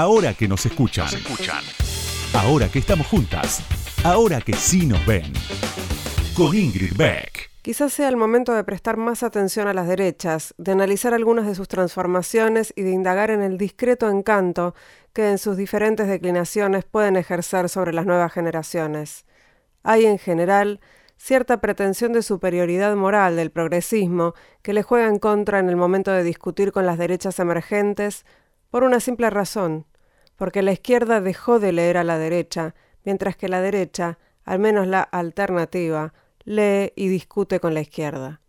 Ahora que nos escuchan. Ahora que estamos juntas. Ahora que sí nos ven. Con Ingrid Beck. Quizás sea el momento de prestar más atención a las derechas, de analizar algunas de sus transformaciones y de indagar en el discreto encanto que en sus diferentes declinaciones pueden ejercer sobre las nuevas generaciones. Hay en general cierta pretensión de superioridad moral del progresismo que le juega en contra en el momento de discutir con las derechas emergentes por una simple razón, porque la izquierda dejó de leer a la derecha, mientras que la derecha, al menos la alternativa, lee y discute con la izquierda.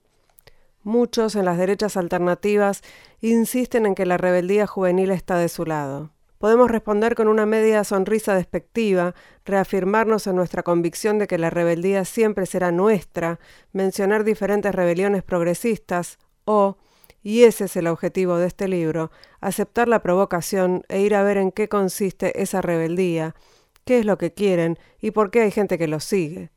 Muchos en las derechas alternativas insisten en que la rebeldía juvenil está de su lado. Podemos responder con una media sonrisa despectiva, reafirmarnos en nuestra convicción de que la rebeldía siempre será nuestra, mencionar diferentes rebeliones progresistas o, y ese es el objetivo de este libro, aceptar la provocación e ir a ver en qué consiste esa rebeldía, qué es lo que quieren y por qué hay gente que los sigue.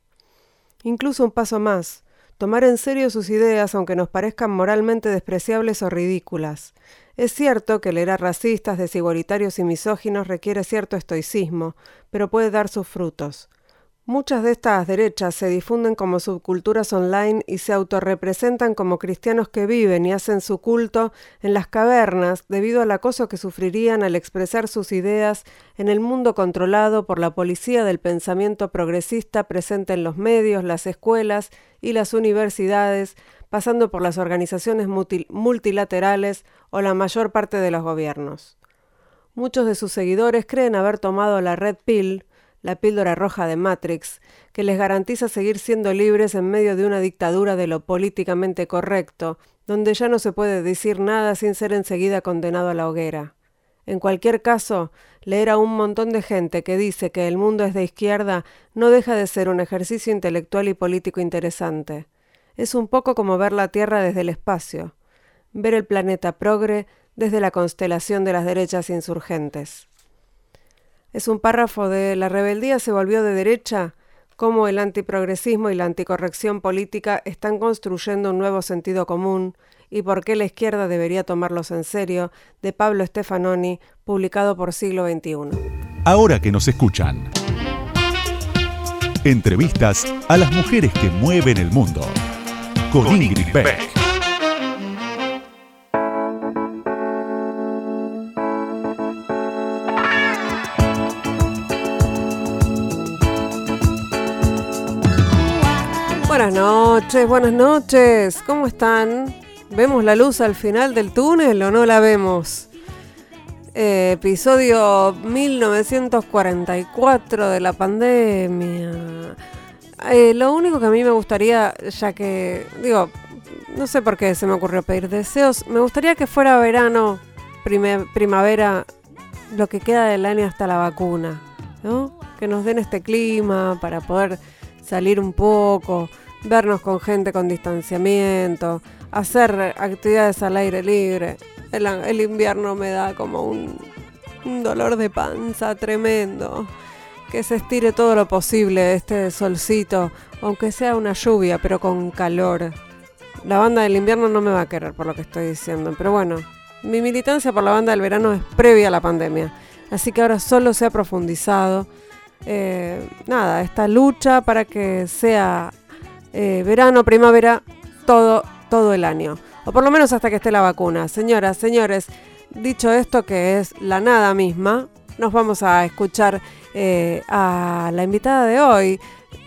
Incluso un paso más, tomar en serio sus ideas aunque nos parezcan moralmente despreciables o ridículas. Es cierto que leer a racistas, desigualitarios y misóginos requiere cierto estoicismo, pero puede dar sus frutos. Muchas de estas derechas se difunden como subculturas online y se autorrepresentan como cristianos que viven y hacen su culto en las cavernas debido al acoso que sufrirían al expresar sus ideas en el mundo controlado por la policía del pensamiento progresista presente en los medios, las escuelas y las universidades, pasando por las organizaciones multilaterales o la mayor parte de los gobiernos. Muchos de sus seguidores creen haber tomado la red pill, la píldora roja de Matrix, que les garantiza seguir siendo libres en medio de una dictadura de lo políticamente correcto, donde ya no se puede decir nada sin ser enseguida condenado a la hoguera. En cualquier caso, leer a un montón de gente que dice que el mundo es de izquierda no deja de ser un ejercicio intelectual y político interesante. Es un poco como ver la Tierra desde el espacio, ver el planeta progre desde la constelación de las derechas insurgentes. Es un párrafo de La rebeldía se volvió de derecha, cómo el antiprogresismo y la anticorrección política están construyendo un nuevo sentido común y por qué la izquierda debería tomarlos en serio, de Pablo Stefanoni, publicado por Siglo XXI. Ahora que nos escuchan. Entrevistas a las mujeres que mueven el mundo. Con, Ingrid Beck. Buenas noches, buenas noches. ¿Cómo están? ¿Vemos la luz al final del túnel o no la vemos? Eh, episodio 1944 de la pandemia. Eh, lo único que a mí me gustaría, ya que, digo, no sé por qué se me ocurrió pedir deseos, me gustaría que fuera verano, primavera, lo que queda del año hasta la vacuna, ¿no? Que nos den este clima para poder salir un poco, vernos con gente con distanciamiento, hacer actividades al aire libre. El, invierno me da como un, dolor de panza tremendo. Que se estire todo lo posible este solcito, aunque sea una lluvia, pero con calor. La banda del invierno no me va a querer por lo que estoy diciendo, pero bueno, mi militancia por la banda del verano es previa a la pandemia, así que ahora solo se ha profundizado. Eh, nada, esta lucha para que sea eh, verano, primavera, todo, todo el año. O por lo menos hasta que esté la vacuna. Señoras, señores, dicho esto que es la nada misma, nos vamos a escuchar eh, a la invitada de hoy,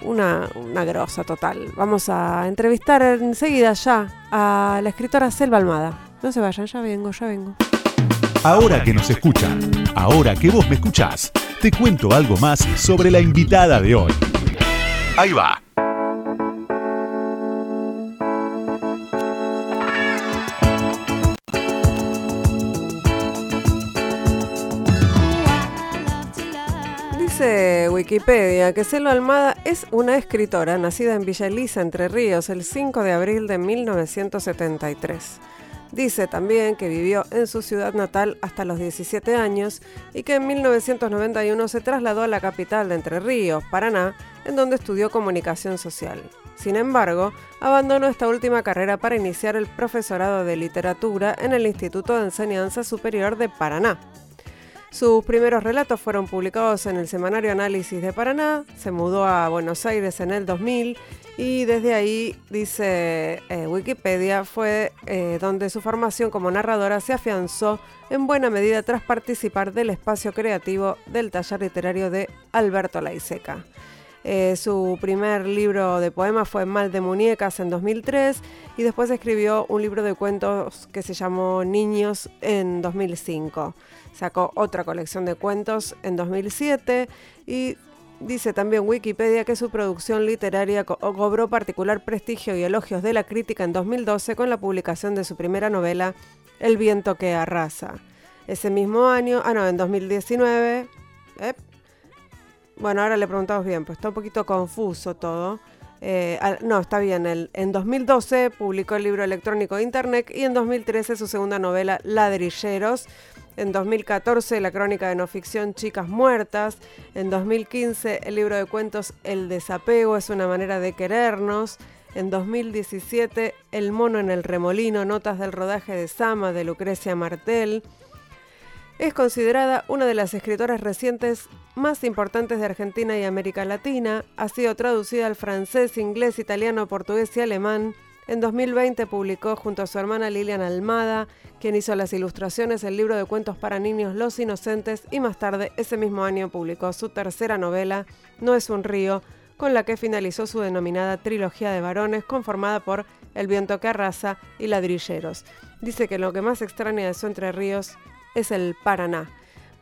una, una grosa total. Vamos a entrevistar enseguida ya a la escritora Selva Almada. No se vayan, ya vengo, ya vengo. Ahora que nos escuchan, ahora que vos me escuchás, te cuento algo más sobre la invitada de hoy. Ahí va. Dice Wikipedia que Celo Almada es una escritora nacida en Villa Elisa, Entre Ríos, el 5 de abril de 1973. Dice también que vivió en su ciudad natal hasta los 17 años y que en 1991 se trasladó a la capital de Entre Ríos, Paraná, en donde estudió comunicación social. Sin embargo, abandonó esta última carrera para iniciar el profesorado de literatura en el Instituto de Enseñanza Superior de Paraná. Sus primeros relatos fueron publicados en el semanario Análisis de Paraná, se mudó a Buenos Aires en el 2000 y desde ahí, dice eh, Wikipedia, fue eh, donde su formación como narradora se afianzó en buena medida tras participar del espacio creativo del taller literario de Alberto Laiseca. Eh, su primer libro de poemas fue Mal de Muñecas en 2003 y después escribió un libro de cuentos que se llamó Niños en 2005. Sacó otra colección de cuentos en 2007 y dice también Wikipedia que su producción literaria cobró particular prestigio y elogios de la crítica en 2012 con la publicación de su primera novela El viento que arrasa. Ese mismo año, ah no, en 2019, bueno, ahora le preguntamos bien, pues está un poquito confuso todo. Eh, no, está bien. en 2012 publicó el libro electrónico Internet y en 2013 su segunda novela Ladrilleros. En 2014 la crónica de no ficción Chicas Muertas. En 2015 el libro de cuentos El desapego es una manera de querernos. En 2017 El mono en el remolino, notas del rodaje de Sama de Lucrecia Martel. Es considerada una de las escritoras recientes más importantes de Argentina y América Latina. Ha sido traducida al francés, inglés, italiano, portugués y alemán. En 2020 publicó junto a su hermana Lilian Almada, quien hizo las ilustraciones, el libro de cuentos para niños Los Inocentes y más tarde ese mismo año publicó su tercera novela, No es un río, con la que finalizó su denominada trilogía de varones conformada por El viento que arrasa y Ladrilleros. Dice que lo que más extraña de su Entre Ríos es el Paraná.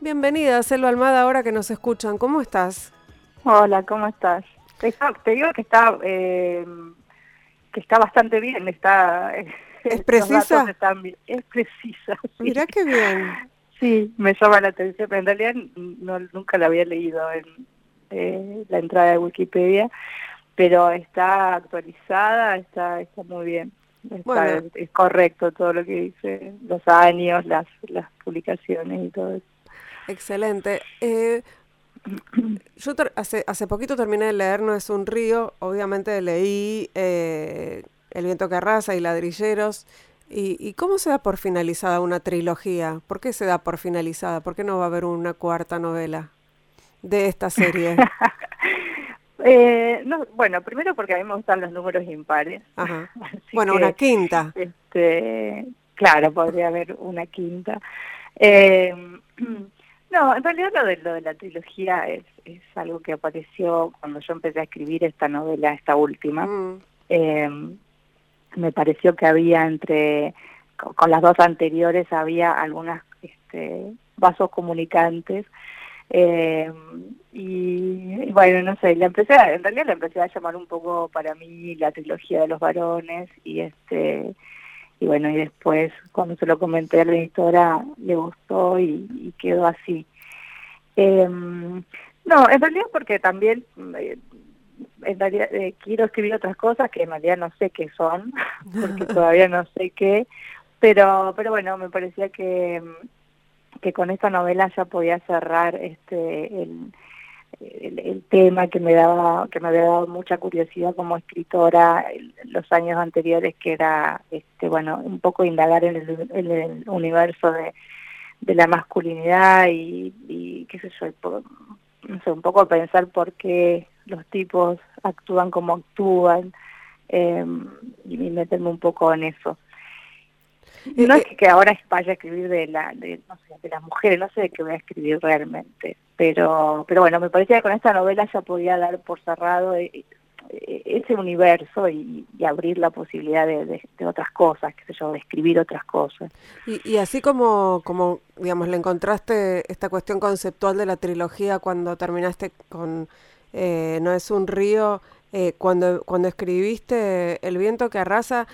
Bienvenida, Selva Almada, ahora que nos escuchan. ¿Cómo estás? Hola, ¿cómo estás? Te digo que está, eh, que está bastante bien, está... ¿Es precisa? Es precisa. Mirá qué bien. Sí, me llama la atención, pero en realidad no, nunca la había leído en eh, la entrada de Wikipedia, pero está actualizada, está, está muy bien es correcto todo lo que dice, los años, las, las publicaciones y todo eso. Excelente. Eh, yo hace, hace poquito terminé de leer No es un río, obviamente leí eh, El viento que arrasa y Ladrilleros. ¿Y, ¿Y cómo se da por finalizada una trilogía? ¿Por qué se da por finalizada? ¿Por qué no va a haber una cuarta novela de esta serie? Eh, no, bueno, primero porque a mí me gustan los números impares. Bueno, una quinta. Este, claro, podría haber una quinta. Eh, no, en realidad lo de, lo de la trilogía es, es algo que apareció cuando yo empecé a escribir esta novela, esta última. Mm. Eh, me pareció que había entre, con, las dos anteriores había algunas este, vasos comunicantes eh, y, bueno, no sé, la empecé, en realidad la empecé a llamar un poco para mí la trilogía de los varones y este y bueno, y después cuando se lo comenté a la editora le gustó y, quedó así. Eh, no, en realidad porque también eh, en realidad eh, quiero escribir otras cosas que en realidad no sé qué son, porque todavía no sé qué, pero pero bueno, me parecía que que con esta novela ya podía cerrar este el, el, tema que me daba que me había dado mucha curiosidad como escritora los años anteriores que era este bueno un poco indagar en el, en el universo de, de la masculinidad y, y qué sé yo no sé un poco pensar por qué los tipos actúan como actúan eh, y meterme un poco en eso. No es que ahora vaya a escribir de la de, no sé, de las mujeres, no sé de qué voy a escribir realmente, pero pero bueno, me parecía que con esta novela ya podía dar por cerrado eh, eh, ese universo y, abrir la posibilidad de, otras cosas, qué sé yo, de escribir otras cosas. Y, así como, como, digamos, le encontraste esta cuestión conceptual de la trilogía cuando terminaste con eh, No es un río, cuando, cuando escribiste El viento que arrasa,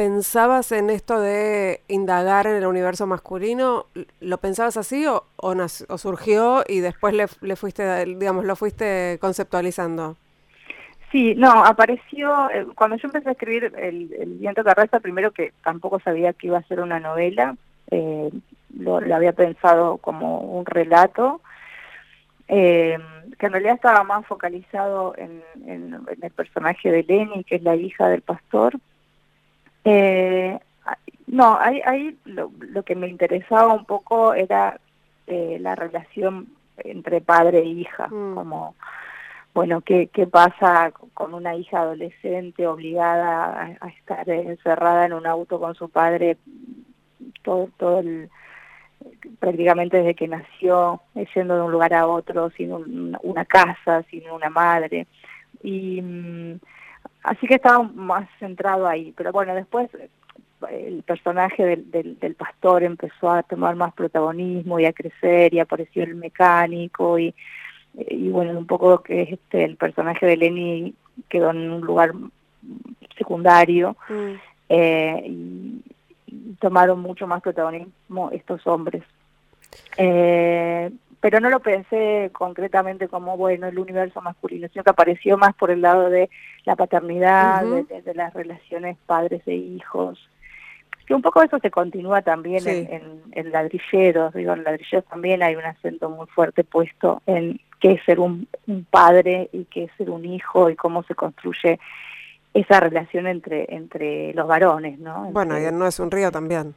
¿Pensabas en esto de indagar en el universo masculino? ¿Lo pensabas así o, o, surgió y después le, fuiste, digamos, lo fuiste conceptualizando? Sí, no, apareció, eh, cuando yo empecé a escribir El, viento que primero que tampoco sabía que iba a ser una novela, eh, lo, había pensado como un relato, eh, que en realidad estaba más focalizado en, en, en el personaje de Lenny, que es la hija del pastor, eh, no, ahí, ahí lo, lo, que me interesaba un poco era eh, la relación entre padre e hija, mm. como, bueno, ¿qué, ¿qué pasa con una hija adolescente obligada a, estar encerrada en un auto con su padre todo, todo el prácticamente desde que nació, yendo de un lugar a otro, sin una casa, sin una madre. Y mm, así que estaba más centrado ahí. Pero bueno, después el personaje del, del, pastor empezó a tomar más protagonismo y a crecer y apareció el mecánico y, y bueno, un poco que este el personaje de Lenny quedó en un lugar secundario mm. eh, y, tomaron mucho más protagonismo estos hombres. Eh, pero no lo pensé concretamente como, bueno, el universo masculino, sino que apareció más por el lado de la paternidad, de, las relaciones padres e hijos, que un poco eso se continúa también en, ladrilleros, digo, en ladrilleros también hay un acento muy fuerte puesto en qué es ser un, padre y qué es ser un hijo y cómo se construye esa relación entre entre los varones, ¿no? bueno, y No es un río también.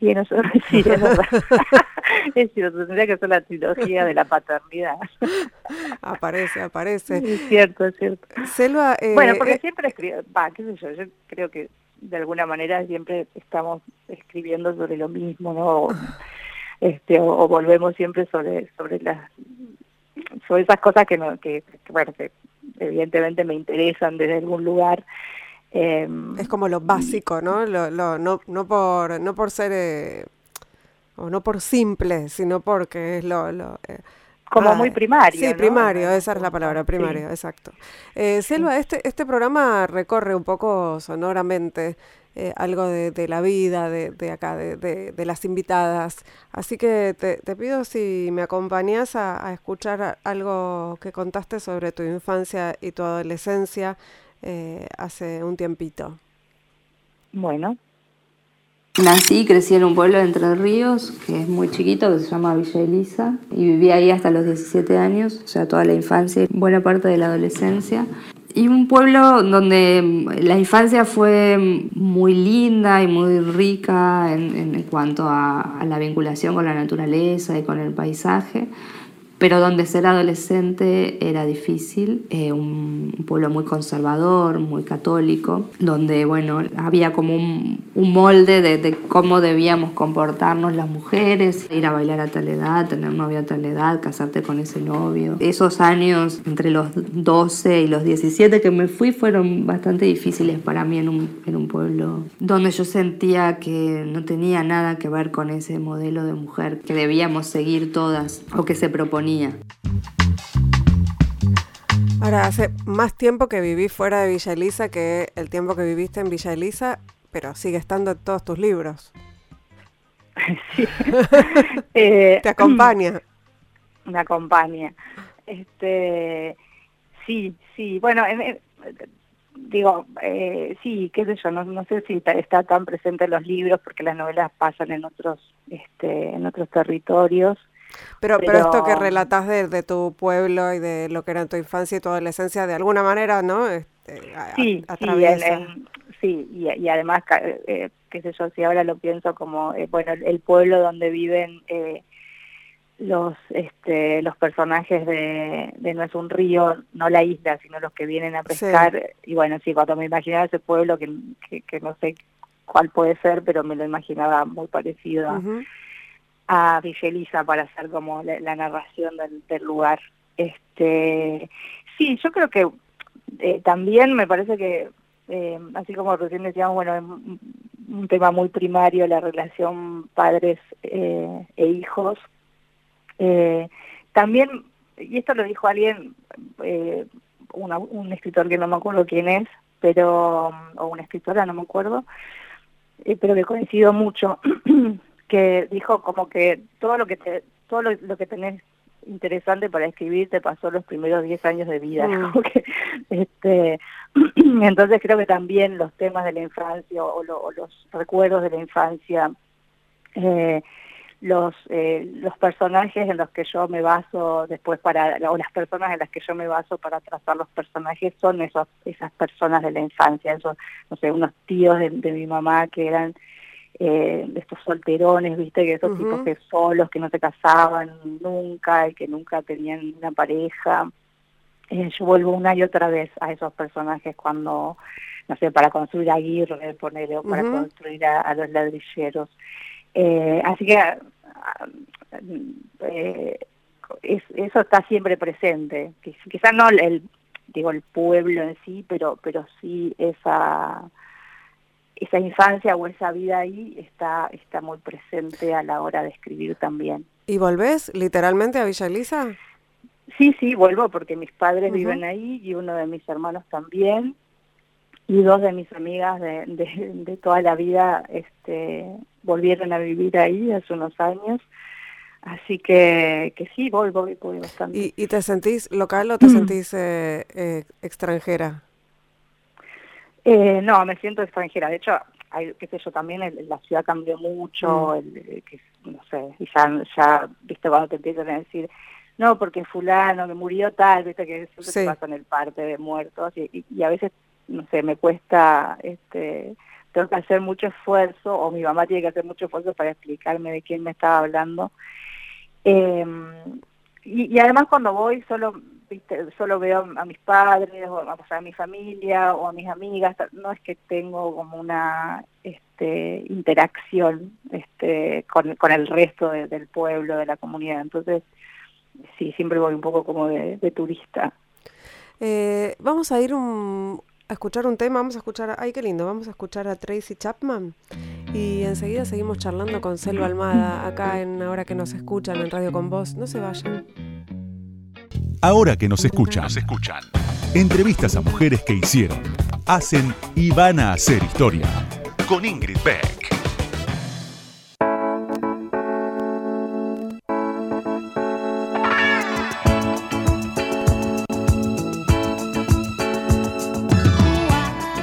Y en eso, sí, verdad. es cierto, tendría que ser la trilogía de la paternidad. aparece, aparece. Es cierto, es cierto. Selva, eh, bueno, porque eh, siempre escribo, va, qué sé yo, yo creo que de alguna manera siempre estamos escribiendo sobre lo mismo, ¿no? este, o, volvemos siempre sobre sobre las sobre esas cosas que no que, bueno que evidentemente me interesan desde algún lugar em, es como lo básico no lo, lo, no no por no por ser eh, o no por simple sino porque es lo, lo eh, como ah, muy primario. Sí, primario, esa es la palabra, primario, exacto. Eh, Selva, este, este programa recorre un poco sonoramente eh, algo de, la vida de, de acá, de, de, las invitadas. Así que te, te pido si me acompañas a, escuchar algo que contaste sobre tu infancia y tu adolescencia eh, hace un tiempito. Bueno, Nací y crecí en un pueblo de Entre Ríos, que es muy chiquito, que se llama Villa Elisa, y viví ahí hasta los 17 años, o sea, toda la infancia y buena parte de la adolescencia. Y un pueblo donde la infancia fue muy linda y muy rica en, en cuanto a, a la vinculación con la naturaleza y con el paisaje pero donde ser adolescente era difícil, eh, un, pueblo muy conservador, muy católico, donde bueno, había como un, molde de, cómo debíamos comportarnos las mujeres, ir a bailar a tal edad, tener novio a tal edad, casarte con ese novio. Esos años entre los 12 y los 17 que me fui fueron bastante difíciles para mí en un, en un pueblo donde yo sentía que no tenía nada que ver con ese modelo de mujer que debíamos seguir todas o que se proponía Ahora, hace más tiempo que viví fuera de Villa Elisa que el tiempo que viviste en Villa Elisa, pero sigue estando en todos tus libros. Sí. Eh, ¿Te acompaña? Me acompaña. Este, sí, sí. Bueno, digo, eh, sí, qué sé yo, no, no sé si está, tan presente en los libros porque las novelas pasan en otros, este, en otros territorios. Pero, pero, esto que relatas de, tu pueblo y de lo que era tu infancia y tu adolescencia, de alguna manera, ¿no? Este, sí, sí, y, además, eh, qué sé yo, si ahora lo pienso como, eh, bueno, el, pueblo donde viven eh, los este, los personajes de, de, No es un río, no la isla, sino los que vienen a pescar, y bueno, sí, cuando me imaginaba ese pueblo, que, que, no sé cuál puede ser, pero me lo imaginaba muy parecido a a Villelisa para hacer como la, narración del, lugar. Este, sí, yo creo que eh, también me parece que, eh, así como recién decíamos, bueno, es un, tema muy primario la relación padres eh, e hijos. también, y esto lo dijo alguien, un escritor que no me acuerdo quién es, pero o una escritora, no me acuerdo, pero que coincido mucho que dijo como que todo lo que te, todo lo, que tenés interesante para escribir te pasó los primeros 10 años de vida. Mm. este, entonces creo que también los temas de la infancia o, los recuerdos de la infancia, eh, los, eh, los personajes en los que yo me baso después para, o las personas en las que yo me baso para trazar los personajes son esos, esas personas de la infancia, esos, no sé, unos tíos de mi mamá que eran eh, estos solterones, viste, que esos tipos que solos, que no se casaban nunca y que nunca tenían una pareja. Eh, yo vuelvo una y otra vez a esos personajes cuando, no sé, para construir a Aguirre, ponerle, o para construir a, los ladrilleros. Eh, así que ah, eh, eso está siempre presente. Quizás no el, digo el pueblo en sí, pero pero sí esa esa infancia o esa vida ahí está está muy presente a la hora de escribir también. ¿Y volvés literalmente a Villa Elisa? Sí, sí, vuelvo porque mis padres viven ahí y uno de mis hermanos también y dos de mis amigas de, de, toda la vida este, volvieron a vivir ahí hace unos años. Así que, que sí, voy, voy, voy bastante. ¿Y, te sentís local o te sentís eh, eh, extranjera? Eh, no, me siento extranjera. De hecho, hay, qué sé yo, también la ciudad cambió mucho, mm. el, que, no sé, y ya, ya, viste, cuando te empiezan a decir, no, porque fulano que murió tal, viste que siempre se pasa en el parte de muertos y, y, a veces, no sé, me cuesta, este, tengo que hacer mucho esfuerzo o mi mamá tiene que hacer mucho esfuerzo para explicarme de quién me estaba hablando. Eh, y, y, además cuando voy solo solo veo a mis padres o a, mi familia o a mis amigas no es que tengo como una este interacción este con, el resto del pueblo de la comunidad entonces sí, siempre voy un poco como de, turista. Eh, vamos a ir a escuchar un tema, vamos a escuchar, ay qué lindo, vamos a escuchar a Tracy Chapman y enseguida seguimos charlando con Selva Almada acá en Ahora que nos escuchan en Radio con Voz, no se vayan. Ahora que nos escuchan, nos escuchan. Entrevistas a mujeres que hicieron, hacen y van a hacer historia. Con Ingrid Beck.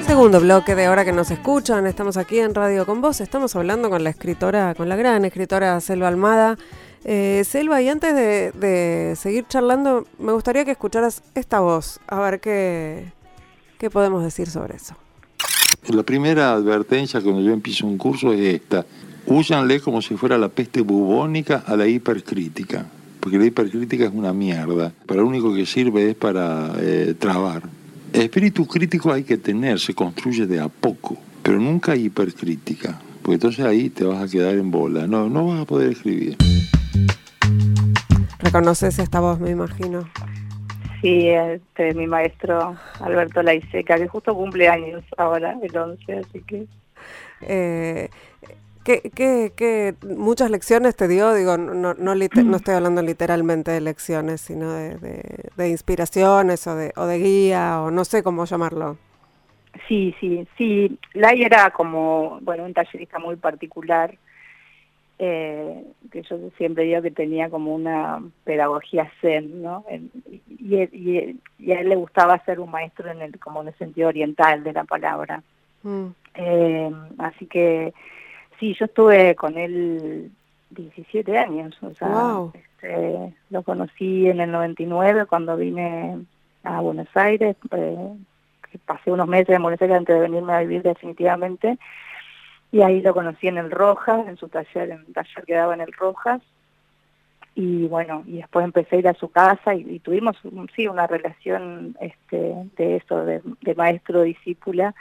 Segundo bloque de ahora que nos escuchan, estamos aquí en Radio con Vos, estamos hablando con la escritora, con la gran escritora Selva Almada. Eh, Selva, y antes de, seguir charlando, me gustaría que escucharas esta voz, a ver qué, qué podemos decir sobre eso. La primera advertencia cuando yo empiezo un curso es esta. Úsanle como si fuera la peste bubónica a la hipercrítica, porque la hipercrítica es una mierda. Para lo único que sirve es para eh, trabar. Espíritu crítico hay que tener, se construye de a poco, pero nunca hipercrítica, porque entonces ahí te vas a quedar en bola, no, no vas a poder escribir. ¿Reconoces esta voz, me imagino? Sí, este, mi maestro Alberto Laiseca, que justo cumple años ahora, el 11, así que... Eh, ¿Qué, muchas lecciones te dio? Digo, no, no, no estoy hablando literalmente de lecciones, sino de, inspiraciones o de, o de guía o no sé cómo llamarlo. Sí, sí, sí. Lai era como, bueno, un tallerista muy particular, eh, que yo siempre digo que tenía como una pedagogía zen, ¿no? Y, y, a él le gustaba ser un maestro en el, como en el sentido oriental de la palabra. Mm. Eh, así que Sí, yo estuve con él 17 años, o sea, este, lo conocí en el 99 cuando vine a Buenos Aires, eh, pasé unos meses en Buenos Aires antes de venirme a vivir definitivamente, y ahí lo conocí en el Rojas, en su taller, en el taller que daba en el Rojas, y bueno, y después empecé a ir a su casa y, tuvimos, sí, una relación este, de eso, de, maestro-discípula,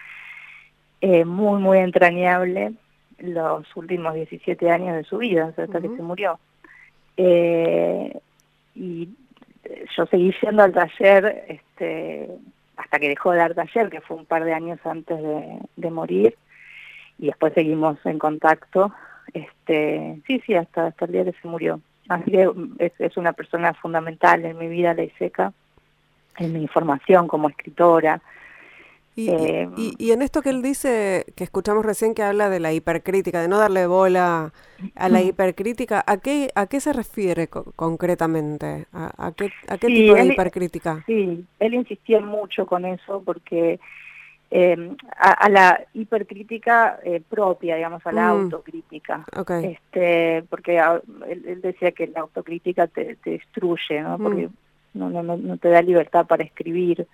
eh, muy, muy entrañable, los últimos 17 años de su vida, hasta que se murió. Eh, y yo seguí yendo al taller este, hasta que dejó de dar taller, que fue un par de años antes de, morir, y después seguimos en contacto. Este, sí, sí, hasta, hasta el día que se murió. Así que es, es una persona fundamental en mi vida, la seca, en mi formación como escritora, eh, y, y, en esto que él dice, que escuchamos recién que habla de la hipercrítica, de no darle bola a la hipercrítica, ¿a qué, a qué se refiere concretamente? ¿A, qué, a qué tipo de hipercrítica? Sí, él insistía mucho con eso porque eh, a, la hipercrítica eh, propia, digamos, a la mm. autocrítica. Este, porque él, decía que la autocrítica te, destruye, ¿no? Porque mm. no, no, no te da libertad para escribir.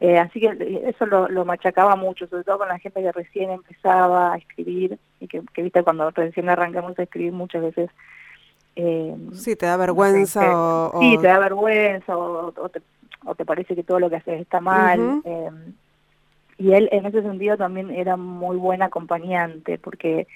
Eh, así que eso lo, machacaba mucho, sobre todo con la gente que recién empezaba a escribir y que, viste, cuando recién arrancamos a escribir muchas veces... Eh, sí, te da vergüenza o, Sí, te da vergüenza o, te, parece que todo lo que haces está mal. Eh, y él en ese sentido también era muy buen acompañante porque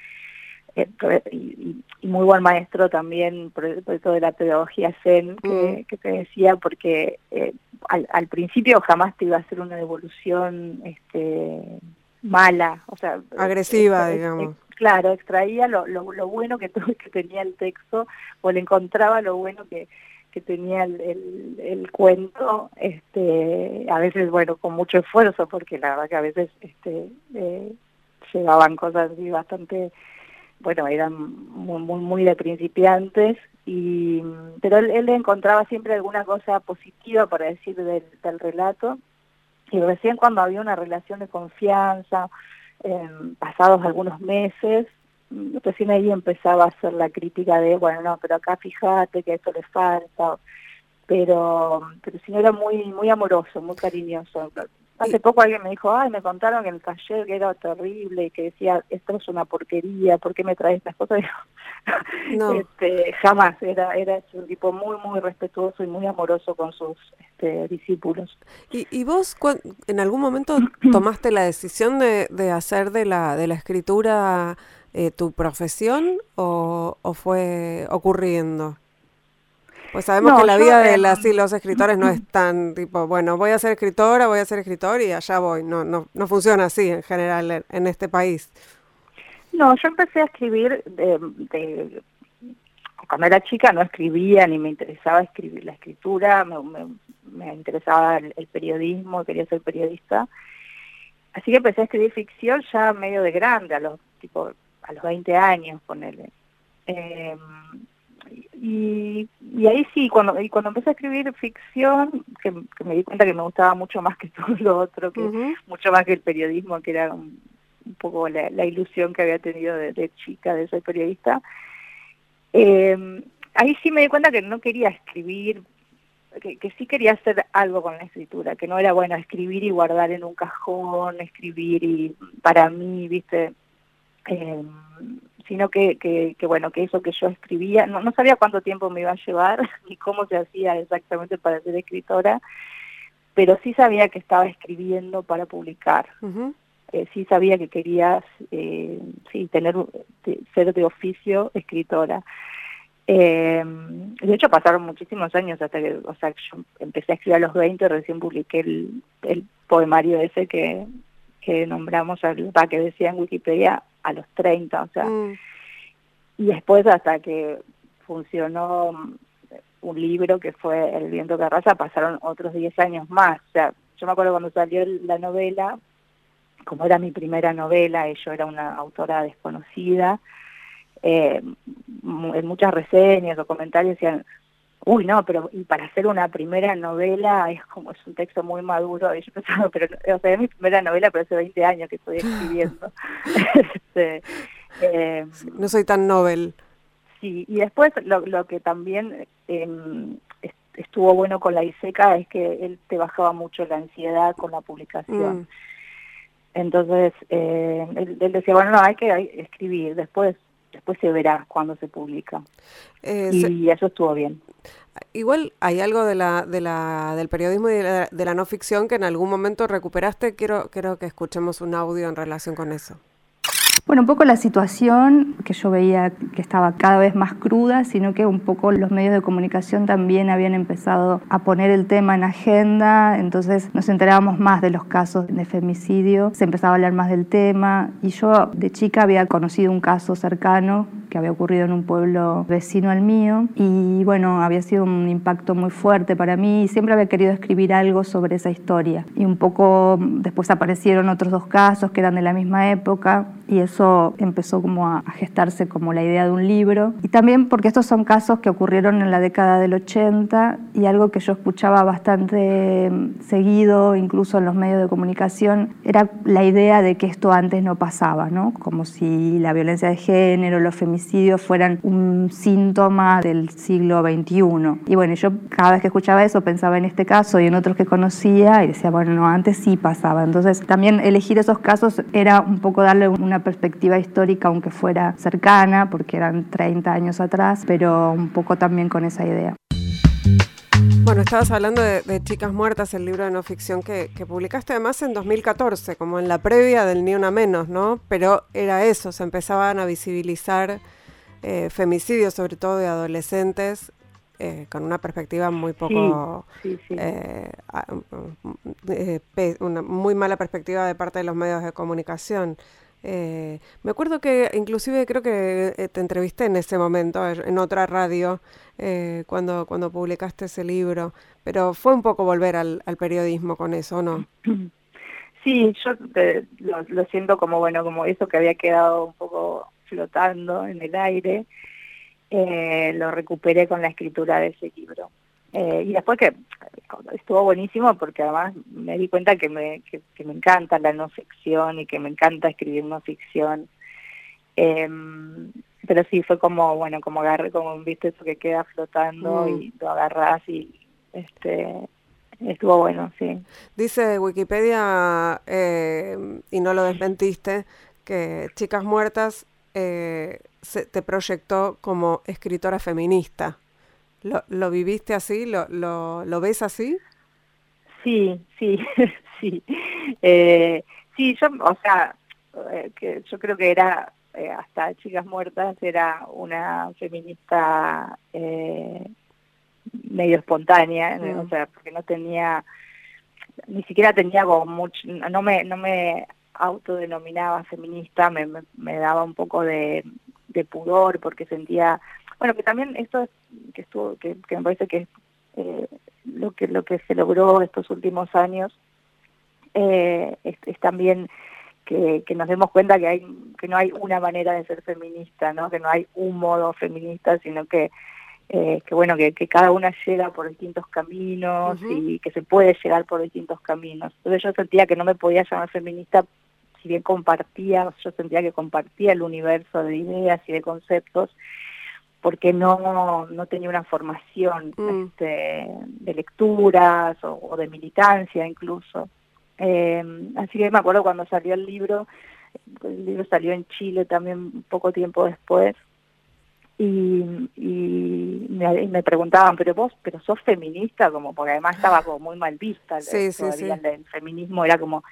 eh, y, muy buen maestro también por, eso de la pedagogía zen que, mm. te decía porque eh, al, principio jamás te iba a hacer una devolución este mala o sea agresiva digamos claro extraía lo, lo, bueno que, que tenía el texto o le encontraba lo bueno que que tenía el, el, cuento, este, a veces, bueno, con mucho esfuerzo, porque la verdad que a veces este, eh, llevaban cosas así bastante, bueno, eran muy, muy, de principiantes, y, pero él, encontraba siempre alguna cosa positiva para decir del, del relato, y recién cuando había una relación de confianza, eh, pasados algunos meses, recién ahí empezaba a hacer la crítica de, bueno, no, pero acá fíjate que esto le falta, pero, pero si no era muy, muy amoroso, muy cariñoso. Hace poco alguien me dijo, ay, me contaron en el taller que era terrible que decía, esto es una porquería, ¿por qué me traes estas cosas? No. este, jamás, era, era un tipo muy, muy respetuoso y muy amoroso con sus este, discípulos. ¿Y, y vos en algún momento tomaste la decisión de, de hacer de la, de la escritura eh, tu profesión o, fue ocurriendo? Pues sabemos que la vida de las y los escritores no es tan tipo, bueno, voy a ser escritora, voy a ser escritor y allá voy. No, no, no funciona así en general en, este país. No, yo empecé a escribir de, cuando era chica no escribía ni me interesaba escribir la escritura, me, me, interesaba el, el, periodismo, quería ser periodista. Así que empecé a escribir ficción ya medio de grande, a los tipo a los 20 años, ponele. Eh, y, y ahí sí, cuando y cuando empecé a escribir ficción, que, me di cuenta que me gustaba mucho más que todo lo otro, que mucho más que el periodismo, que era un, poco la, ilusión que había tenido de, chica de ser periodista. Eh, ahí sí me di cuenta que no quería escribir, que, que, sí quería hacer algo con la escritura, que no era bueno escribir y guardar en un cajón, escribir y para mí, viste, eh, sino que, que, bueno, que eso que yo escribía, no, no sabía cuánto tiempo me iba a llevar ni cómo se hacía exactamente para ser escritora, pero sí sabía que estaba escribiendo para publicar. Eh, sí sabía que quería eh, sí, tener, ser de oficio escritora. Eh, de hecho pasaron muchísimos años hasta que, o sea, yo empecé a escribir a los 20, recién publiqué el, el poemario ese que, que nombramos, al, que decía en Wikipedia, a los 30, o sea, mm. y después hasta que funcionó un libro que fue El viento que arrasa, pasaron otros 10 años más, o sea, yo me acuerdo cuando salió la novela, como era mi primera novela, yo era una autora desconocida, eh, en muchas reseñas o comentarios decían, uy, no, pero y para hacer una primera novela es como, es un texto muy maduro. Y yo pensaba, pero, o sea, es mi primera novela, pero hace 20 años que estoy escribiendo. este, eh, no soy tan novel. Sí, y después lo, lo que también eh, estuvo bueno con la ISECA es que él te bajaba mucho la ansiedad con la publicación. Mm. Entonces, eh, él, él, decía, bueno, no, hay que escribir, después después se verá cuando se publica. Eh, y eso estuvo bien. Igual hay algo de la, de la, del periodismo y de la, no ficción que en algún momento recuperaste. Quiero, quiero que escuchemos un audio en relación con eso. Bueno, un poco la situación que yo veía que estaba cada vez más cruda, sino que un poco los medios de comunicación también habían empezado a poner el tema en agenda, entonces nos enterábamos más de los casos de femicidio, se empezaba a hablar más del tema. Y yo de chica había conocido un caso cercano que había ocurrido en un pueblo vecino al mío y bueno, había sido un impacto muy fuerte para mí y siempre había querido escribir algo sobre esa historia. Y un poco después aparecieron otros dos casos que eran de la misma época y eso empezó como a gestarse como la idea de un libro. Y también porque estos son casos que ocurrieron en la década del 80 y algo que yo escuchaba bastante mm, seguido, incluso en los medios de comunicación, era la idea de que esto antes no pasaba, ¿no? Como si la violencia de género, los femicidios fueran un síntoma del siglo XXI. Y bueno, yo cada vez que escuchaba eso pensaba en este caso y en otros que conocía y decía, bueno, no, antes sí pasaba. Entonces también elegir esos casos era un poco darle una perspectiva histórica, aunque fuera cercana, porque eran 30 años atrás, pero un poco también con esa idea. Bueno, estabas hablando de, Chicas Muertas, el libro de no ficción que, publicaste además en 2014, como en la previa del Ni Una Menos, ¿no? Pero era eso, se empezaban a visibilizar eh, femicidios, sobre todo de adolescentes, eh, con una perspectiva muy poco, eh, una muy mala perspectiva de parte de los medios de comunicación. me acuerdo que inclusive creo que te entrevisté en ese momento, en otra radio, cuando, cuando publicaste ese libro, pero fue un poco volver al, periodismo con eso, ¿no? Sí, yo lo, lo, siento como, bueno, como eso que había quedado un poco flotando en el aire eh, lo recuperé con la escritura de ese libro. Eh, y después que estuvo buenísimo porque además me di cuenta que me, que, me encanta la no ficción y que me encanta escribir no ficción. Em, pero sí, fue como, bueno, como agarré, como viste eso que queda flotando mm. y lo agarras y este estuvo bueno, sí. Dice Wikipedia, eh, y no lo desmentiste, que Chicas Muertas eh, se, te proyectó como escritora feminista. ¿Lo, lo viviste así? ¿Lo, lo, lo ves así? Sí, sí, sí. Eh, sí, yo, o sea, eh, que yo creo que era, eh, hasta Chicas Muertas, era una feminista medio espontánea, o mm. sea, porque no tenía, ni siquiera tenía como mucho, no me, no me autodenominaba feminista me, me, daba un poco de, pudor porque sentía bueno que también esto que estuvo que, me parece que es eh, lo que lo que se logró estos últimos años eh, es, también que, que, nos demos cuenta que hay que no hay una manera de ser feminista no que no hay un modo feminista sino que eh, que bueno que, que, cada una llega por distintos caminos y que se puede llegar por distintos caminos entonces yo sentía que no me podía llamar feminista si bien compartía, yo sentía que compartía el universo de ideas y de conceptos, porque no, no tenía una formación mm. este, de lecturas o, de militancia incluso. Eh, así que me acuerdo cuando salió el libro, el libro salió en Chile también poco tiempo después, y, y me, preguntaban, pero vos, pero sos feminista, como porque además estaba como muy mal vista, sí, el feminismo era como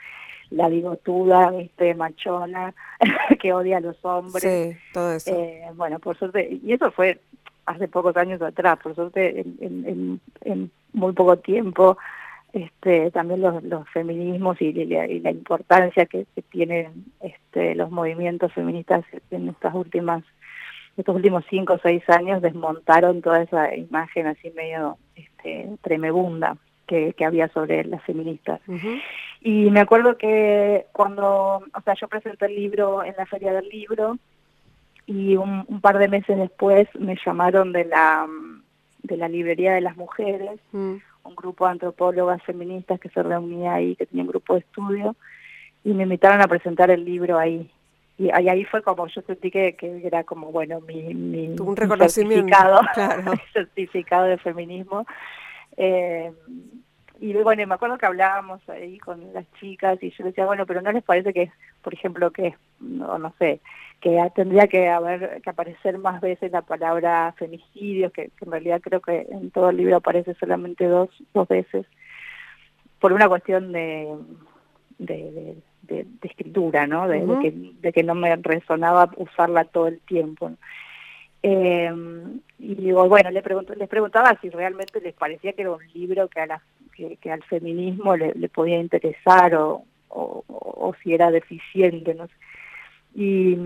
la bigotuda, ¿viste? machona, que odia a los hombres. Sí, todo eso. Eh, bueno, por suerte, y eso fue hace pocos años atrás, por suerte en, en, muy poco tiempo, este, también los, los feminismos y, la, importancia que, tienen este, los movimientos feministas en estas últimas estos últimos cinco o seis años desmontaron toda esa imagen así medio este, tremebunda que, había sobre las feministas. Y me acuerdo que cuando, o sea, yo presenté el libro en la Feria del Libro y un, par de meses después me llamaron de la, de la Librería de las Mujeres, mm. Un grupo de antropólogas feministas que se reunía ahí, que tenía un grupo de estudio, y me invitaron a presentar el libro ahí. Y ahí fue como yo sentí que, que era como, bueno, mi, mi, un reconocimiento, certificado, certificado de feminismo. Eh, y bueno, me acuerdo que hablábamos ahí con las chicas y yo decía, bueno, pero ¿no les parece que, por ejemplo, que, no, no sé, que tendría que haber que aparecer más veces la palabra femicidio, que, en realidad creo que en todo el libro aparece solamente dos, dos veces, por una cuestión de, de, de, escritura, ¿no? De, que, de que no me resonaba usarla todo el tiempo. Eh, y digo, bueno, le pregunto, les preguntaba si realmente les parecía que era un libro que, a la, que, al feminismo le, podía interesar o, o, si era deficiente, no. Y,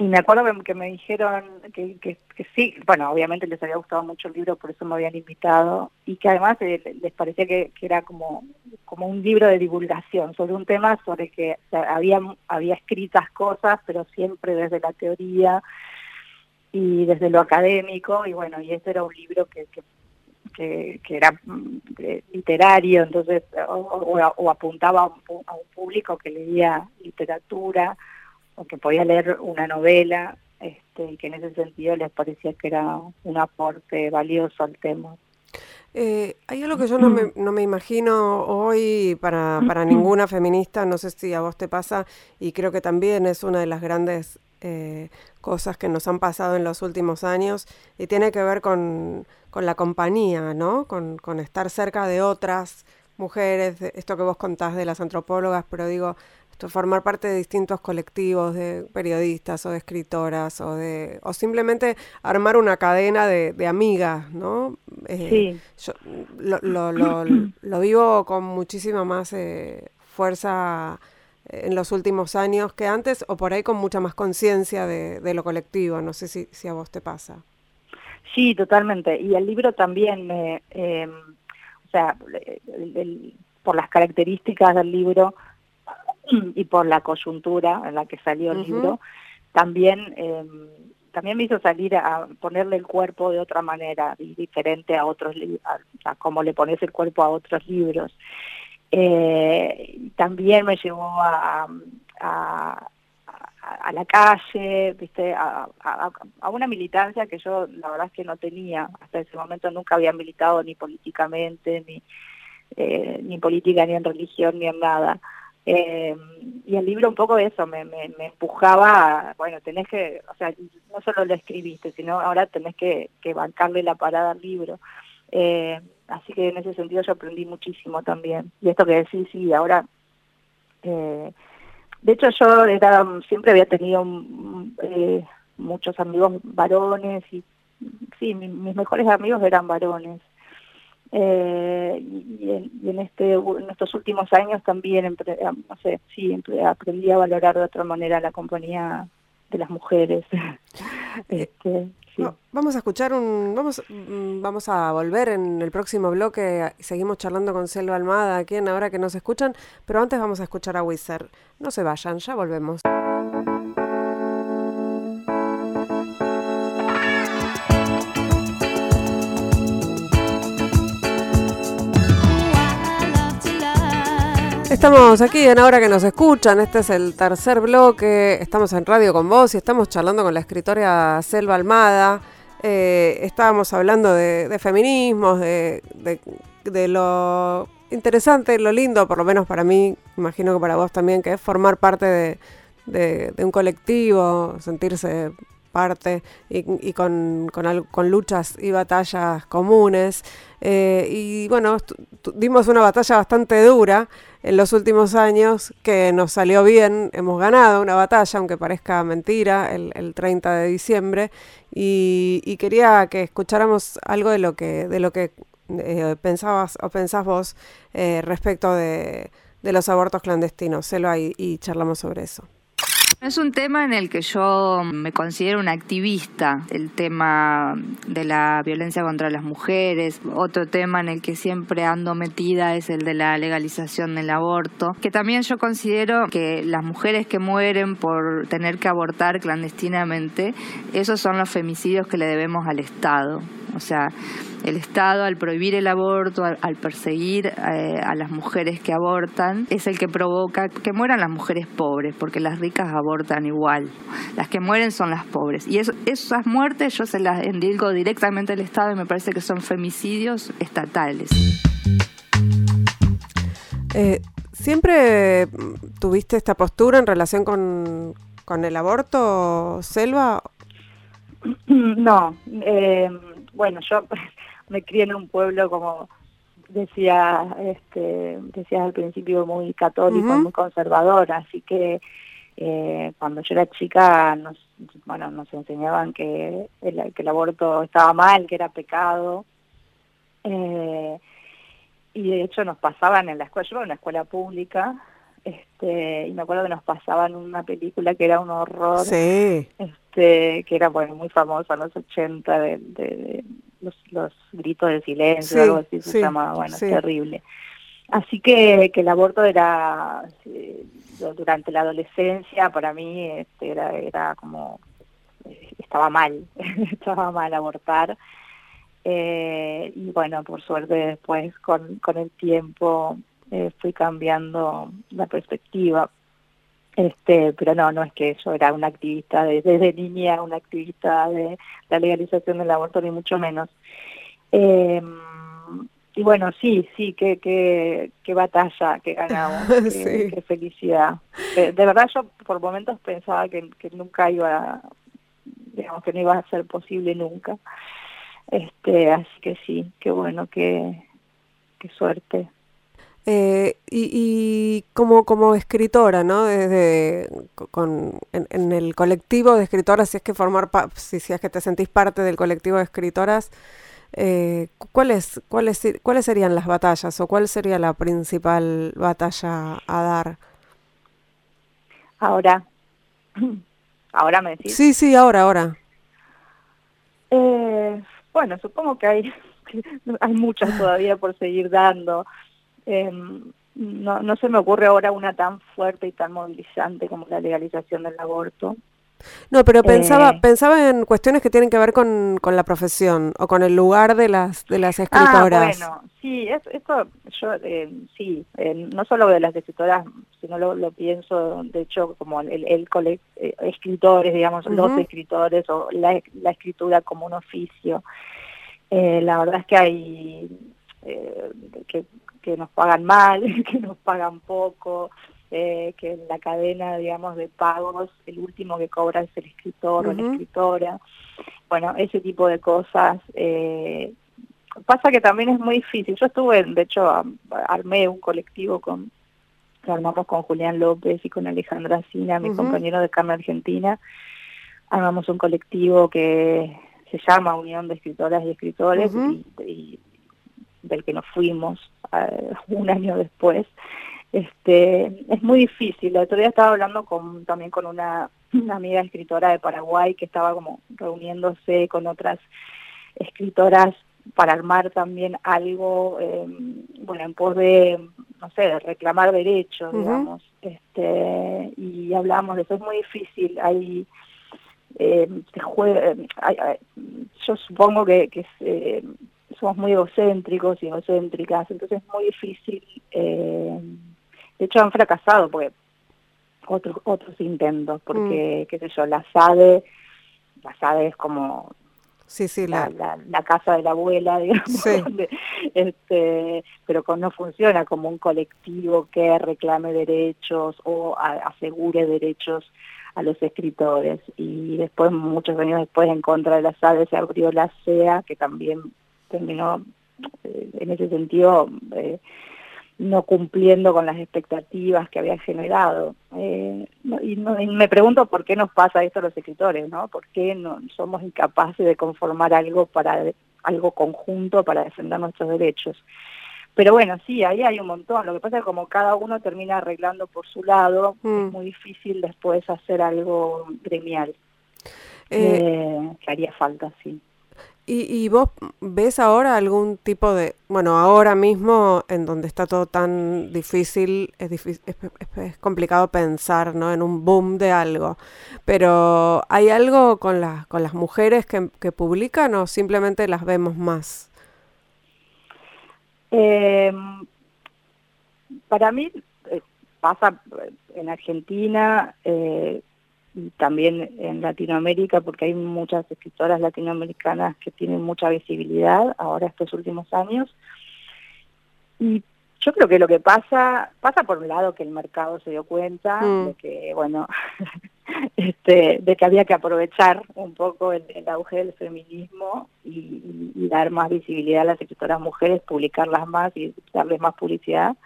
y me acuerdo que, me dijeron que, que, sí, bueno, obviamente les había gustado mucho el libro, por eso me habían invitado, y que además eh, les parecía que, era como, como un libro de divulgación sobre un tema sobre que había, había escritas cosas, pero siempre desde la teoría y desde lo académico, y bueno, y ese era un libro que, que, que, era mm, literario, entonces, o, apuntaba a un, a un, público que leía literatura, o que podía leer una novela, este, y que en ese sentido les parecía que era un aporte valioso al tema. Eh, hay algo que yo no me, no me imagino hoy para, para, ninguna feminista, no sé si a vos te pasa, y creo que también es una de las grandes eh, cosas que nos han pasado en los últimos años, y tiene que ver con, con la compañía, ¿no? Con, con, estar cerca de otras mujeres, esto que vos contás de las antropólogas, pero digo, formar parte de distintos colectivos de periodistas o de escritoras o de o simplemente armar una cadena de, amigas, ¿no? Eh, sí. Yo lo, lo, lo, vivo con muchísima más eh, fuerza en los últimos años que antes o por ahí con mucha más conciencia de, de, lo colectivo. No sé si, si a vos te pasa. Sí, totalmente. Y el libro también, eh, em, o sea, por las características del libro, y por la coyuntura en la que salió el libro, también, eh, también me hizo salir a ponerle el cuerpo de otra manera, diferente a otros, a, como le pones el cuerpo a otros libros. Eh, también me llevó a, a, a la calle, viste, a, a, una militancia que yo la verdad es que no tenía, hasta ese momento nunca había militado ni políticamente, ni, eh, ni política, ni en religión, ni en nada. Eh, y el libro un poco eso, me, me, empujaba, bueno, tenés que, o sea, no solo lo escribiste, sino ahora tenés que, que bancarle la parada al libro. Eh, así que en ese sentido yo aprendí muchísimo también. Y esto que decís, sí, ahora... Eh, de hecho yo era, siempre había tenido eh, muchos amigos varones y sí, mis mejores amigos eran varones. Eh, y, en, este, en estos últimos años también, no sé, sí, aprendí a valorar de otra manera la compañía de las mujeres. este, vamos a escuchar un, vamos, mm, vamos a volver en el próximo bloque, seguimos charlando con Selva Almada aquí en Ahora que nos escuchan, pero antes vamos a escuchar a Wizard. No se vayan, ya volvemos. Estamos aquí en Ahora que nos escuchan, este es el tercer bloque, estamos en Radio con vos y estamos charlando con la escritora Selva Almada. Eh, estábamos hablando de, feminismos, de, lo interesante, lo lindo, por lo menos para mí, imagino que para vos también, que es formar parte de, un colectivo, sentirse parte y, con, con, luchas y batallas comunes. Eh, y bueno, dimos una batalla bastante dura en los últimos años que nos salió bien, hemos ganado una batalla, aunque parezca mentira, el, el 30 de diciembre, y, quería que escucháramos algo de lo que, de lo que eh, pensabas o pensás vos eh, respecto de, de, los abortos clandestinos. Celo ahí y charlamos sobre eso. Es un tema en el que yo me considero una activista, el tema de la violencia contra las mujeres. Otro tema en el que siempre ando metida es el de la legalización del aborto, que también yo considero que las mujeres que mueren por tener que abortar clandestinamente, esos son los femicidios que le debemos al Estado. O sea, el Estado al prohibir el aborto, al, perseguir eh, a las mujeres que abortan, es el que provoca que mueran las mujeres pobres, porque las ricas abortan igual. Las que mueren son las pobres. Y esas muertes yo se las endilgo directamente al Estado y me parece que son femicidios estatales. Eh, ¿Siempre tuviste esta postura en relación con, con el aborto, Selva? No, eh, bueno, yo me crié en un pueblo como decía este decías al principio muy católico muy conservador así que eh, cuando yo era chica nos bueno nos enseñaban que el, que el aborto estaba mal que era pecado eh, y de hecho nos pasaban en la escuela yo en una escuela pública este y me acuerdo que nos pasaban una película que era un horror sí. este que era bueno muy famosa en los 80 de los, los gritos de silencio, algo así se llama, bueno, terrible. así que, que el aborto era, durante la adolescencia, para mí este, era, era como, estaba mal, estaba mal abortar. Eh, y bueno, por suerte después con, con el tiempo eh, fui cambiando la perspectiva. Este, pero no, no es que yo era una activista desde niña, una activista de la legalización del aborto, ni mucho menos. Eh, y bueno, sí, sí, qué, qué, qué batalla que ganamos, qué, felicidad. De, verdad yo por momentos pensaba que, que nunca iba, digamos que no iba a ser posible nunca. Este, así que sí, qué bueno, qué, qué suerte. Eh, y, como, como escritora, ¿no? Desde, con, en, el colectivo de escritoras, si es que formar si, si es que te sentís parte del colectivo de escritoras, eh, ¿cuáles, cuáles, ¿cuáles serían las batallas o cuál sería la principal batalla a dar? Ahora, ahora me decís. Sí, sí, ahora, ahora. Eh, bueno, supongo que hay, hay muchas todavía por seguir dando. Em, no, no se me ocurre ahora una tan fuerte y tan movilizante como la legalización del aborto. No, pero pensaba, eh, pensaba en cuestiones que tienen que ver con, con, la profesión o con el lugar de las de las ah, escritoras. Ah, bueno, sí, esto yo eh, sí, eh, no solo de las escritoras, sino lo, lo pienso, de hecho, como el, el, escritores, digamos, los escritores o la, la, escritura como un oficio. la verdad es que hay que, que nos pagan mal, que nos pagan poco, eh, que en la cadena, digamos, de pagos, el último que cobra es el escritor o la escritora. Bueno, ese tipo de cosas. Eh, pasa que también es muy difícil. Yo estuve, de hecho, armé un colectivo con lo armamos con Julián López y con Alejandra Sina, mi compañero de Carmen Argentina. Armamos un colectivo que se llama Unión de Escritoras y Escritores y, del que nos fuimos eh, un año después. Este es muy difícil. La otro día estaba hablando con también con una, amiga escritora de Paraguay que estaba como reuniéndose con otras escritoras para armar también algo, em, bueno, en pos de, no sé, de reclamar derechos, digamos, este, y hablamos de eso, es muy difícil, hay, eh, se juega, yo supongo que, que eh, somos muy egocéntricos y egocéntricas, entonces es muy difícil eh, de hecho han fracasado porque otros otros intentos, porque, mm. qué sé yo, la SADE, la SADE es como sí, sí, la, la, casa de la abuela, digamos, este, pero no funciona como un colectivo que reclame derechos o asegure derechos a los escritores. Y después, muchos años después, en contra de la SADE se abrió la CEA, que también terminó eh, en ese sentido eh, no cumpliendo con las expectativas que había generado. Eh, y, me pregunto por qué nos pasa esto a los escritores, ¿no? ¿Por qué no somos incapaces de conformar algo para algo conjunto para defender nuestros derechos? Pero bueno, sí, ahí hay un montón. Lo que pasa es que como cada uno termina arreglando por su lado, es mm. muy difícil después hacer algo gremial. Eh, eh, que haría falta, sí. ¿Y, vos ves ahora algún tipo de, bueno, ahora mismo en donde está todo tan difícil, es, difícil, es, complicado pensar, ¿no? En un boom de algo, pero ¿hay algo con, las con las mujeres que, publican o simplemente las vemos más? Eh, para mí eh, pasa en Argentina, eh, y también en Latinoamérica, porque hay muchas escritoras latinoamericanas que tienen mucha visibilidad ahora estos últimos años. Y yo creo que lo que pasa, pasa por un lado que el mercado se dio cuenta mm. de que, bueno, este, de que había que aprovechar un poco el, auge del feminismo y, dar más visibilidad a las escritoras mujeres, publicarlas más y darles más publicidad.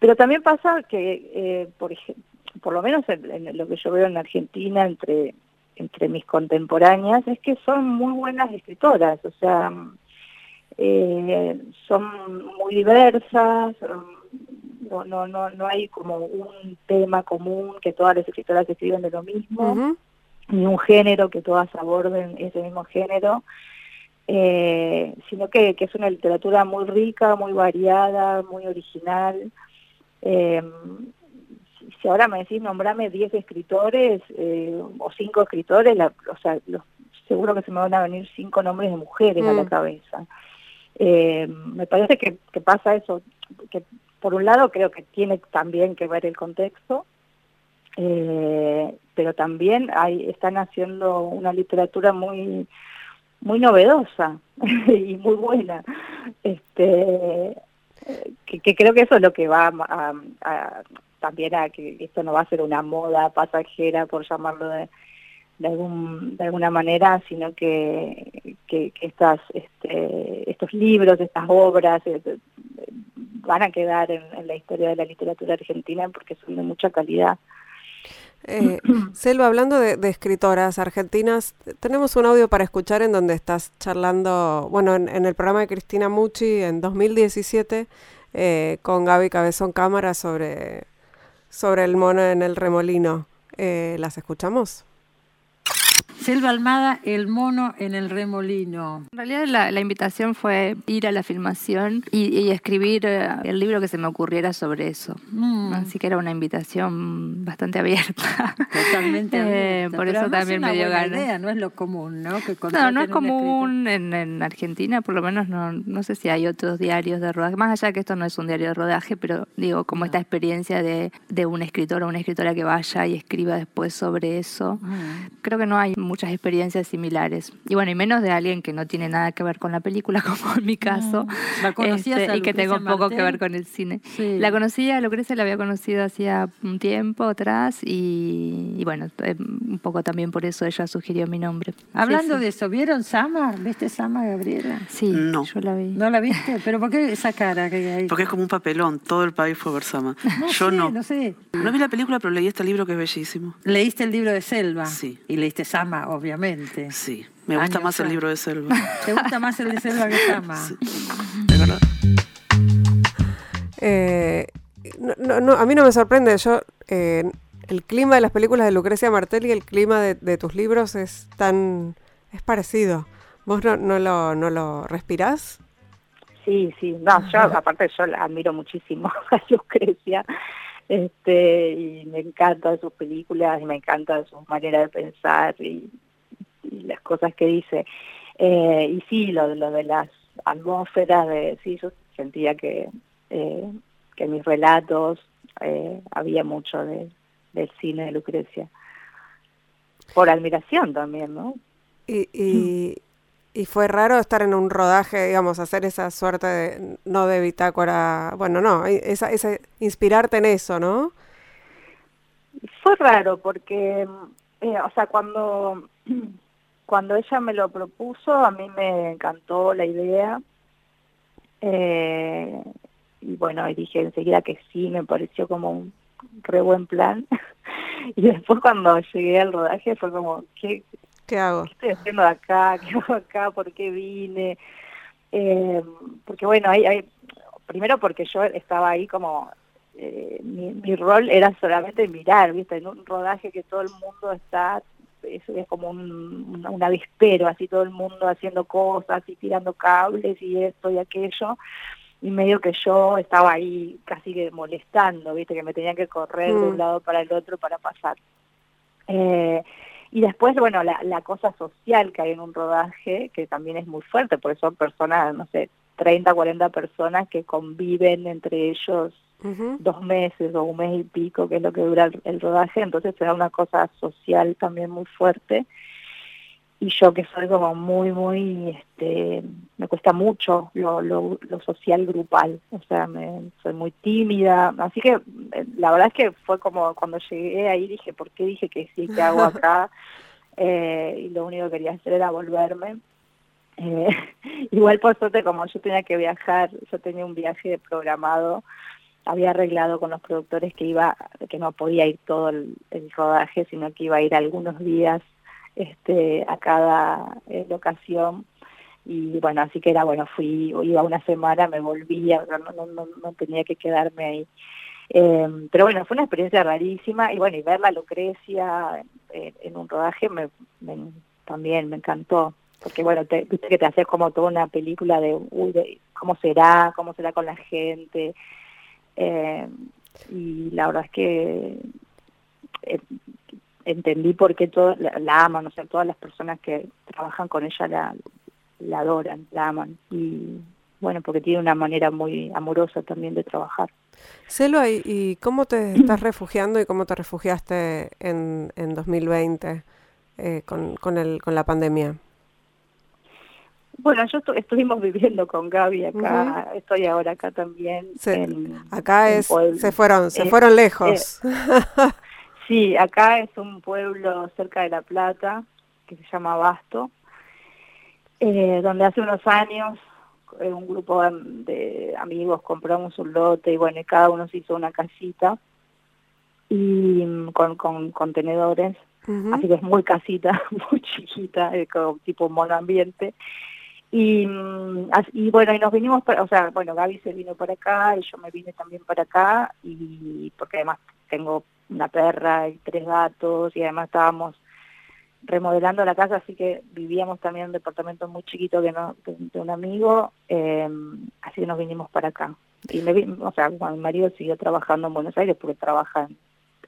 Pero también pasa que, eh, por ejemplo, por lo menos en, lo que yo veo en Argentina entre entre mis contemporáneas es que son muy buenas escritoras, o sea, eh, son muy diversas, no, no, no, no hay como un tema común que todas las escritoras escriben de lo mismo, ni un género que todas aborden ese mismo género. eh, sino que, es una literatura muy rica, muy variada, muy original. Eh, si ahora me decís nombrame 10 escritores eh, o 5 escritores, o sea, seguro que se me van a venir 5 nombres de mujeres a la mm. cabeza. me parece que, pasa eso, que por un lado creo que tiene también que ver el contexto, pero también hay, están haciendo una literatura muy muy novedosa y muy buena. Este, que, creo que eso es lo que va a, también a que esto no va a ser una moda pasajera, por llamarlo de, de, algún, de alguna manera, sino que, que, estas, este, estos libros, estas obras eh, van a quedar en la historia de la literatura argentina porque son de mucha calidad. Eh, Selva, hablando de, escritoras argentinas, tenemos un audio para escuchar en donde estás charlando, bueno, en, el programa de Cristina Mucci en 2017 eh, con Gaby Cabezón Cámara sobre, sobre el mono en el remolino. Eh, ¿Las escuchamos? Selva Almada, El mono en el remolino. En realidad la, invitación fue ir a la filmación y, escribir eh, el libro que se me ocurriera sobre eso. Mm. Así que era una invitación bastante abierta. Totalmente eh, abierta. por eso también me dio ganas. no es lo común, ¿no? no, no es común en, Argentina, por lo menos no, no sé si hay otros diarios de rodaje. Más allá que esto no es un diario de rodaje, pero digo, como esta experiencia de, de un escritor o una escritora que vaya y escriba después sobre eso. Mm. Creo que no hay mucho muchas experiencias similares. Y bueno, y menos de alguien que no tiene nada que ver con la película, como en mi caso. ¿La este, y que tengo poco que ver con el cine. La conocía, Lucrecia la había conocido hacía un tiempo atrás y, bueno, eh, un poco también por eso ella sugirió mi nombre. Hablando de eso, ¿vieron Sama? ¿Viste Sama, Gabriela? Sí, no. yo la vi. ¿No la viste? ¿Pero por qué esa cara que hay? Porque es como un papelón, todo el país fue a ver Sama. No yo sé, no. No sé. No vi la película, pero leí este libro que es bellísimo. ¿Leíste el libro de Selva? Sí. Y leíste Sama, obviamente. Sí, me gusta más el libro de Selva. ¿Te gusta más el de Selva que Sama? Sí. Eh, no, no, a mí no me sorprende, yo eh, el clima de las películas de Lucrecia Martelli y el clima de, tus libros es tan es parecido. ¿Vos no, no lo no lo respirás? Sí, sí, no, yo aparte yo la admiro muchísimo a Lucrecia este y me encantan sus películas y me encanta su manera de pensar y, las cosas que dice. Eh, y sí, lo, lo de las atmósferas, de, sí, yo sentía que, eh, que en mis relatos eh, había mucho de, del cine de Lucrecia. Por admiración también, ¿no? Y, y, fue raro estar en un rodaje, digamos, hacer esa suerte de, no de bitácora, bueno, no, esa, esa, inspirarte en eso, ¿no? Fue raro porque, o sea, cuando cuando ella me lo propuso, a mí me encantó la idea. Eh, y bueno, dije enseguida que sí, me pareció como un re buen plan. y después cuando llegué al rodaje fue como, ¿qué, ¿Qué hago? ¿Qué estoy haciendo acá? ¿Qué hago acá? ¿Por qué vine? Eh, porque bueno, hay, hay, primero porque yo estaba ahí como, eh, mi, mi rol era solamente mirar, ¿viste? En un rodaje que todo el mundo está eso es como un, un, avispero, así todo el mundo haciendo cosas y tirando cables y esto y aquello. Y medio que yo estaba ahí casi que molestando, viste, que me tenía que correr de un mm. lado para el otro para pasar. Eh, y después, bueno, la, la cosa social que hay en un rodaje, que también es muy fuerte, porque son personas, no sé, 30, 40 personas que conviven entre ellos dos meses o un mes y pico, que es lo que dura el, rodaje, entonces da una cosa social también muy fuerte. Y yo que soy como muy, muy, este, me cuesta mucho lo, lo, social grupal, o sea, me, soy muy tímida, así que eh, la verdad es que fue como cuando llegué ahí dije, ¿por qué dije que sí, que hago acá? Eh, y lo único que quería hacer era volverme. Eh, igual por suerte como yo tenía que viajar, yo tenía un viaje programado había arreglado con los productores que iba, que no podía ir todo el, rodaje, sino que iba a ir algunos días este, a cada eh, locación. Y bueno, así que era, bueno, fui, iba una semana, me volvía, no, no, no, tenía que quedarme ahí. Em, pero bueno, fue una experiencia rarísima y bueno, y ver la Lucrecia en, un rodaje me, también me encantó. porque bueno, te, viste que te haces como toda una película de, uy, de cómo será, cómo será con la gente. Eh, y la verdad es que eh, entendí por qué todo, la, aman, o sea, todas las personas que trabajan con ella la, la adoran, la aman. Y bueno, porque tiene una manera muy amorosa también de trabajar. Celo, ¿y cómo te estás refugiando y cómo te refugiaste en, en 2020 eh, con, con, el, con la pandemia? Bueno, yo estuvimos viviendo con Gaby acá, estoy ahora acá también. acá es, se fueron, se fueron lejos. sí, acá es un pueblo cerca de La Plata que se llama Basto, eh, donde hace unos años eh, un grupo de amigos compramos un lote y bueno, cada uno se hizo una casita y mm, con, con contenedores, así que es muy casita, muy chiquita, como tipo monoambiente. Y, mm, y bueno, y nos vinimos, para, o sea, bueno, Gaby se vino para acá y yo me vine también para acá, y porque además tengo una perra y tres gatos, y además estábamos remodelando la casa, así que vivíamos también en un departamento muy chiquito que no, de, un amigo, eh, así que nos vinimos para acá. Y me o sea, mi marido siguió trabajando en Buenos Aires porque trabaja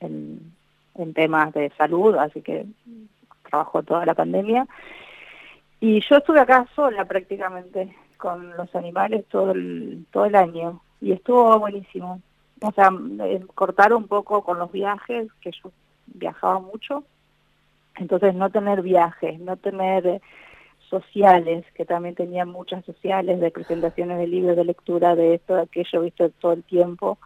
en, en temas de salud, así que trabajó toda la pandemia. Y yo estuve acá sola prácticamente con los animales todo el, todo el año y estuvo buenísimo. O sea, eh, cortar un poco con los viajes, que yo viajaba mucho, entonces no tener viajes, no tener eh, sociales, que también tenía muchas sociales de presentaciones de libros, de lectura, de esto, de aquello, visto todo el tiempo,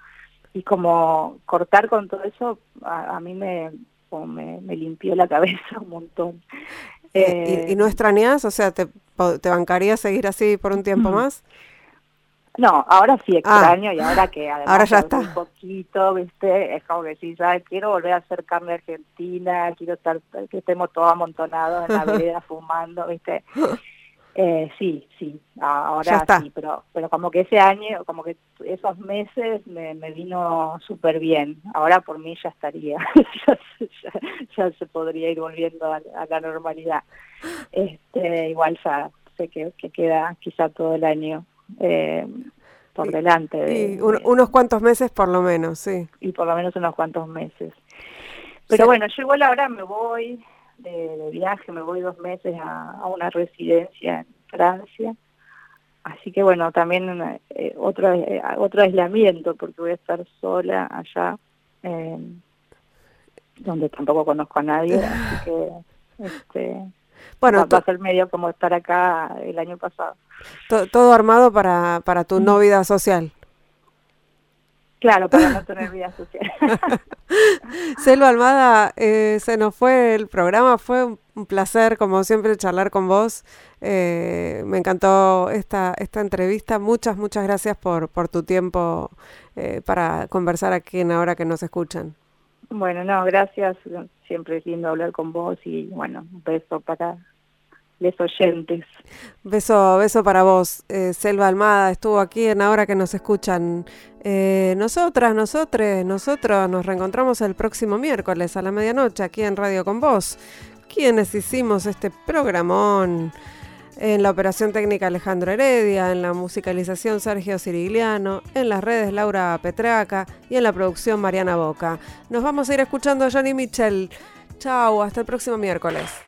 y como cortar con todo eso, a, mí me, me, limpió la cabeza un montón. ¿Y, ¿Y, no extrañas? O sea, ¿te, ¿te bancarías seguir así por un tiempo más? No, ahora sí ah. extraño y ahora que además ahora ya está. un poquito, ¿viste? Es como que sí, ¿sabes? Quiero volver a hacer carne argentina, quiero estar, que estemos todos amontonados en la vereda fumando, ¿viste? Eh, sí, sí, ahora sí, pero pero como que ese año, como que esos meses me, me vino súper bien. Ahora por mí ya estaría, ya, se podría ir volviendo a, la normalidad. Este, igual ya sé que, que queda quizá todo el año eh, por delante. De, unos cuantos meses por lo menos, sí. Y por lo menos unos cuantos meses. Pero bueno, yo igual ahora me voy de, viaje, me voy dos meses a, una residencia en Francia. Así que bueno, también eh, otro, eh, otro aislamiento porque voy a estar sola allá, donde tampoco conozco a nadie, así que este, bueno, a ser medio como estar acá el año pasado. todo armado para, para tu no vida social. Claro, para no tener vida social. Selva Almada, eh, se nos fue el programa, fue un placer como siempre charlar con vos. Eh, me encantó esta, esta entrevista. Muchas, muchas gracias por, por tu tiempo eh, para conversar aquí en Ahora que nos escuchan. Bueno, no, gracias. Siempre es lindo hablar con vos y bueno, un beso para los oyentes. Beso, beso para vos. Eh, Selva Almada estuvo aquí en Ahora que nos escuchan. Eh, nosotras, nosotros, nosotros nos reencontramos el próximo miércoles a la medianoche aquí en Radio con Vos. Quienes hicimos este programón en la operación técnica Alejandro Heredia, en la musicalización Sergio Cirigliano, en las redes Laura Petraca y en la producción Mariana Boca. Nos vamos a ir escuchando a Johnny Mitchell. Chao, hasta el próximo miércoles.